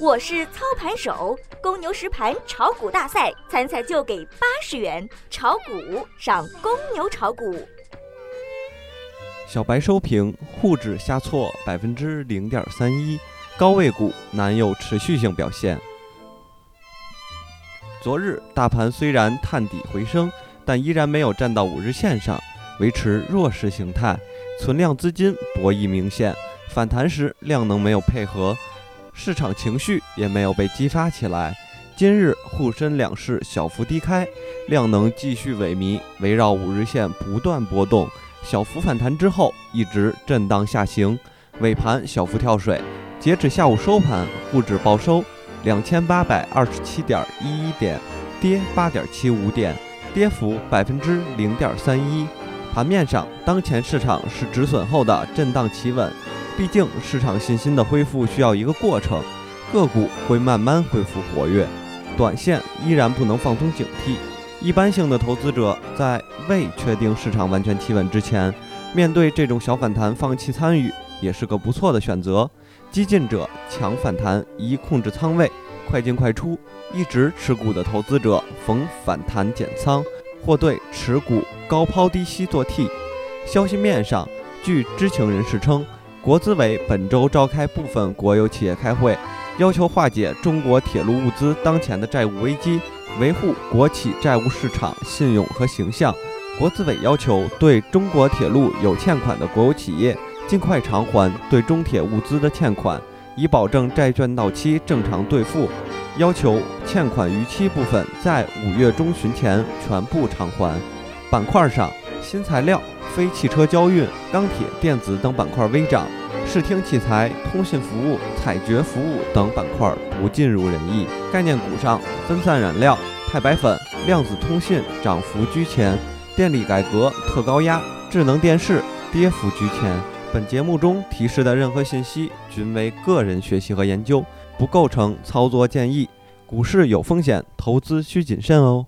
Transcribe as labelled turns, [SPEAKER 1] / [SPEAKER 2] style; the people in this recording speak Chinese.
[SPEAKER 1] 我是操盘手，公牛实盘炒股大赛参赛就给八十元，炒股上公牛炒股。
[SPEAKER 2] 小白收评：沪指下挫百分之零点三一，高位股难有持续性表现。昨日大盘虽然探底回升，但依然没有站到五日线上，维持弱势形态，存量资金博弈明显，反弹时量能没有配合。市场情绪也没有被激发起来。今日沪深两市小幅低开，量能继续萎靡，围绕五日线不断波动。小幅反弹之后，一直震荡下行，尾盘小幅跳水。截止下午收盘，沪指报收两千八百二十七点一一点，跌八点七五点，跌幅百分之零点三一。盘面上，当前市场是止损后的震荡企稳。毕竟市场信心的恢复需要一个过程，个股会慢慢恢复活跃，短线依然不能放松警惕。一般性的投资者在未确定市场完全企稳之前，面对这种小反弹放弃参与也是个不错的选择。激进者抢反弹宜控制仓位，快进快出。一直持股的投资者逢反弹减仓，或对持股高抛低吸做 T。消息面上，据知情人士称。国资委本周召开部分国有企业开会，要求化解中国铁路物资当前的债务危机，维护国企债务市场信用和形象。国资委要求对中国铁路有欠款的国有企业尽快偿还对中铁物资的欠款，以保证债券到期正常兑付。要求欠款逾期部分在五月中旬前全部偿还。板块上，新材料。非汽车交运、钢铁、电子等板块微涨，视听器材、通信服务、采掘服务等板块不尽如人意。概念股上，分散燃料、钛白粉、量子通信涨幅居前，电力改革、特高压、智能电视跌幅居前。本节目中提示的任何信息均为个人学习和研究，不构成操作建议。股市有风险，投资需谨慎哦。